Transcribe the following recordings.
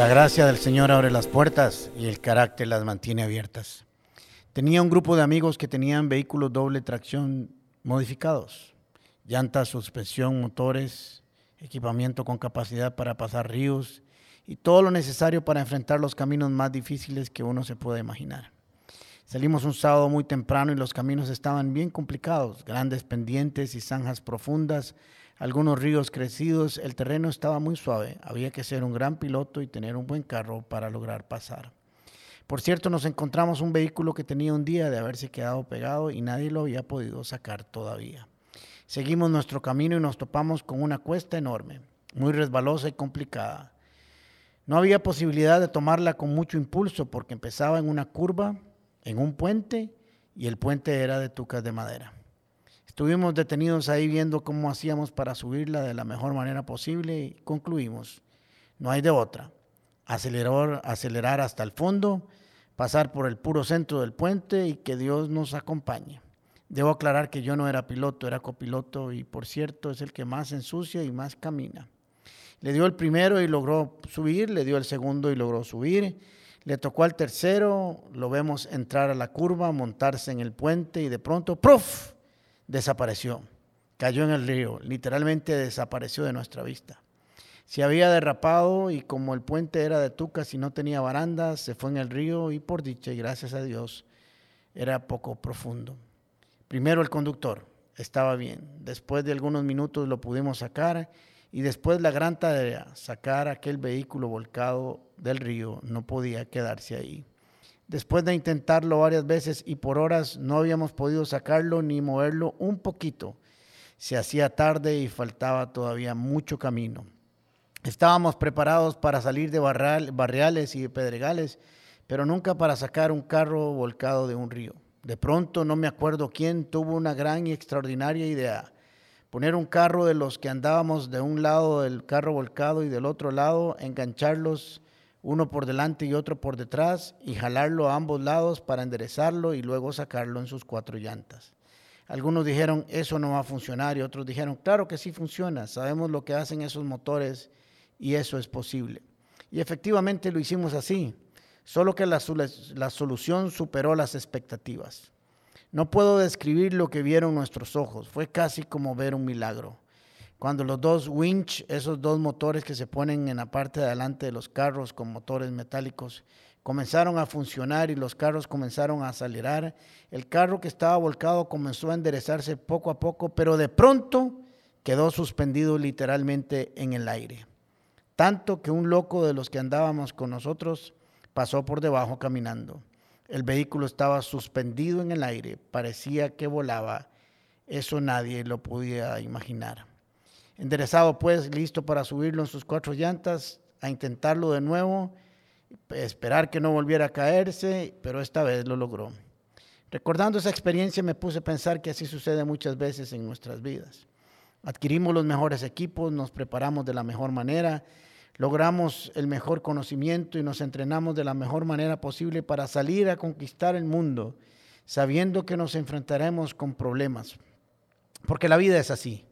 La gracia del Señor abre las puertas y el carácter las mantiene abiertas. Tenía un grupo de amigos que tenían vehículos doble tracción modificados, llantas, suspensión, motores, equipamiento con capacidad para pasar ríos y todo lo necesario para enfrentar los caminos más difíciles que uno se puede imaginar. Salimos un sábado muy temprano y los caminos estaban bien complicados, grandes pendientes y zanjas profundas, algunos ríos crecidos, el terreno estaba muy suave, había que ser un gran piloto y tener un buen carro para lograr pasar. Por cierto, nos encontramos un vehículo que tenía un día de haberse quedado pegado y nadie lo había podido sacar todavía. Seguimos nuestro camino y nos topamos con una cuesta enorme, muy resbalosa y complicada. No había posibilidad de tomarla con mucho impulso porque empezaba en una curva, en un puente, y el puente era de tucas de madera. Estuvimos detenidos ahí viendo cómo hacíamos para subirla de la mejor manera posible y concluimos, no hay de otra. Acelerar, acelerar hasta el fondo, pasar por el puro centro del puente y que Dios nos acompañe. Debo aclarar que yo no era piloto, era copiloto y por cierto es el que más ensucia y más camina. Le dio el primero y logró subir, le dio el segundo y logró subir, le tocó al tercero, lo vemos entrar a la curva, montarse en el puente y de pronto, ¡prof! desapareció, cayó en el río, literalmente desapareció de nuestra vista. Se había derrapado y como el puente era de tucas y no tenía barandas, se fue en el río y por dicha y gracias a Dios era poco profundo. Primero el conductor, estaba bien. Después de algunos minutos lo pudimos sacar y después la gran tarea, sacar aquel vehículo volcado del río, no podía quedarse ahí. Después de intentarlo varias veces y por horas no habíamos podido sacarlo ni moverlo un poquito. Se hacía tarde y faltaba todavía mucho camino. Estábamos preparados para salir de barriales y pedregales, pero nunca para sacar un carro volcado de un río. De pronto, no me acuerdo quién, tuvo una gran y extraordinaria idea. Poner un carro de los que andábamos de un lado del carro volcado y del otro lado, engancharlos uno por delante y otro por detrás y jalarlo a ambos lados para enderezarlo y luego sacarlo en sus cuatro llantas. Algunos dijeron, eso no va a funcionar y otros dijeron, claro que sí funciona, sabemos lo que hacen esos motores y eso es posible. Y efectivamente lo hicimos así solo que la, solución superó las expectativas. No puedo describir lo que vieron nuestros ojos, fue casi como ver un milagro. Cuando los dos winch, esos dos motores que se ponen en la parte de adelante de los carros con motores metálicos, comenzaron a funcionar y los carros comenzaron a acelerar, el carro que estaba volcado comenzó a enderezarse poco a poco, pero de pronto quedó suspendido literalmente en el aire. Tanto que un loco de los que andábamos con nosotros pasó por debajo caminando. El vehículo estaba suspendido en el aire, parecía que volaba. Eso nadie lo podía imaginar. Enderezado pues, listo para subirlo en sus cuatro llantas, a intentarlo de nuevo, esperar que no volviera a caerse, pero esta vez lo logró. Recordando esa experiencia me puse a pensar que así sucede muchas veces en nuestras vidas. Adquirimos los mejores equipos, nos preparamos de la mejor manera, logramos el mejor conocimiento y nos entrenamos de la mejor manera posible para salir a conquistar el mundo, sabiendo que nos enfrentaremos con problemas, porque la vida es así.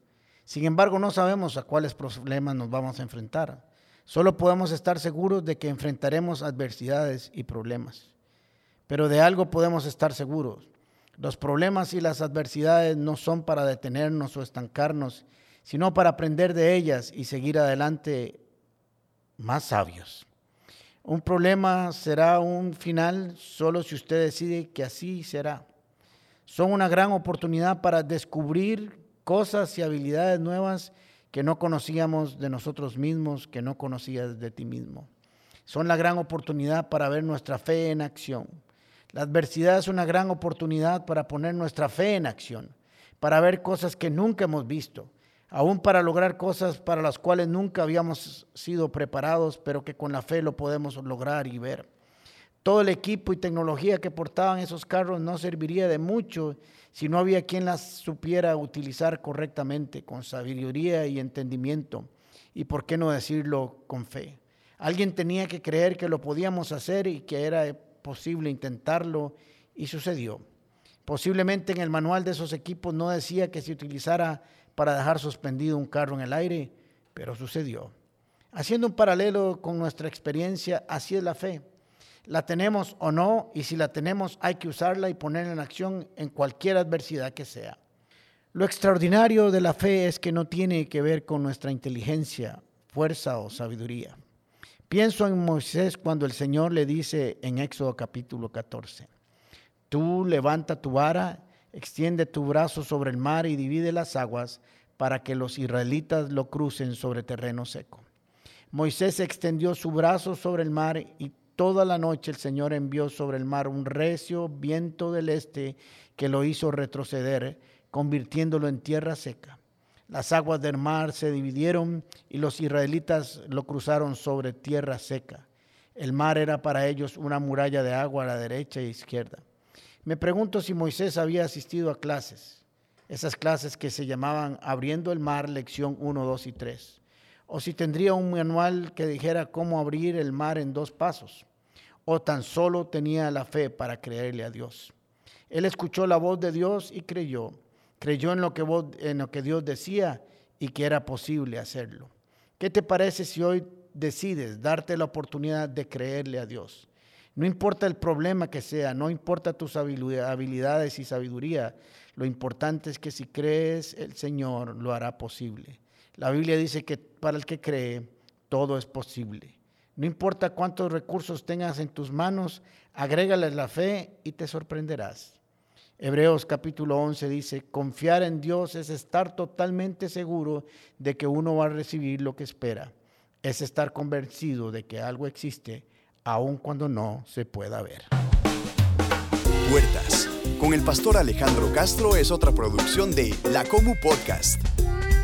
Sin embargo, no sabemos a cuáles problemas nos vamos a enfrentar. Solo podemos estar seguros de que enfrentaremos adversidades y problemas. Pero de algo podemos estar seguros. Los problemas y las adversidades no son para detenernos o estancarnos, sino para aprender de ellas y seguir adelante más sabios. Un problema será un final solo si usted decide que así será. Son una gran oportunidad para descubrir cosas y habilidades nuevas que no conocíamos de nosotros mismos, que no conocías de ti mismo. Son la gran oportunidad para ver nuestra fe en acción. La adversidad es una gran oportunidad para poner nuestra fe en acción, para ver cosas que nunca hemos visto, aún para lograr cosas para las cuales nunca habíamos sido preparados, pero que con la fe lo podemos lograr y ver. Todo el equipo y tecnología que portaban esos carros no serviría de mucho si no había quien las supiera utilizar correctamente, con sabiduría y entendimiento, y por qué no decirlo con fe. Alguien tenía que creer que lo podíamos hacer y que era posible intentarlo, y sucedió. Posiblemente en el manual de esos equipos no decía que se utilizara para dejar suspendido un carro en el aire, pero sucedió. Haciendo un paralelo con nuestra experiencia, así es la fe. La tenemos o no, y si la tenemos hay que usarla y ponerla en acción en cualquier adversidad que sea. Lo extraordinario de la fe es que no tiene que ver con nuestra inteligencia, fuerza o sabiduría. Pienso en Moisés cuando el Señor le dice en Éxodo capítulo 14, tú levanta tu vara, extiende tu brazo sobre el mar y divide las aguas para que los israelitas lo crucen sobre terreno seco. Moisés extendió su brazo sobre el mar y toda la noche el Señor envió sobre el mar un recio viento del este que lo hizo retroceder, convirtiéndolo en tierra seca. Las aguas del mar se dividieron y los israelitas lo cruzaron sobre tierra seca. El mar era para ellos una muralla de agua a la derecha e izquierda. Me pregunto si Moisés había asistido a clases, esas clases que se llamaban Abriendo el mar, lección 1, 2 y 3, o si tendría un manual que dijera cómo abrir el mar en dos pasos, o tan solo tenía la fe para creerle a Dios. Él escuchó la voz de Dios y creyó creyó en lo que, en lo que Dios decía y que era posible hacerlo. ¿Qué te parece si hoy decides darte la oportunidad de creerle a Dios? No importa el problema que sea, no importa tus habilidades y sabiduría, lo importante es que si crees, el Señor lo hará posible. La Biblia dice que para el que cree, todo es posible. No importa cuántos recursos tengas en tus manos, agrégales la fe y te sorprenderás. Hebreos capítulo 11 dice, confiar en Dios es estar totalmente seguro de que uno va a recibir lo que espera. Es estar convencido de que algo existe aun cuando no se pueda ver. Puertas. Con el pastor Alejandro Castro es otra producción de La Comu Podcast.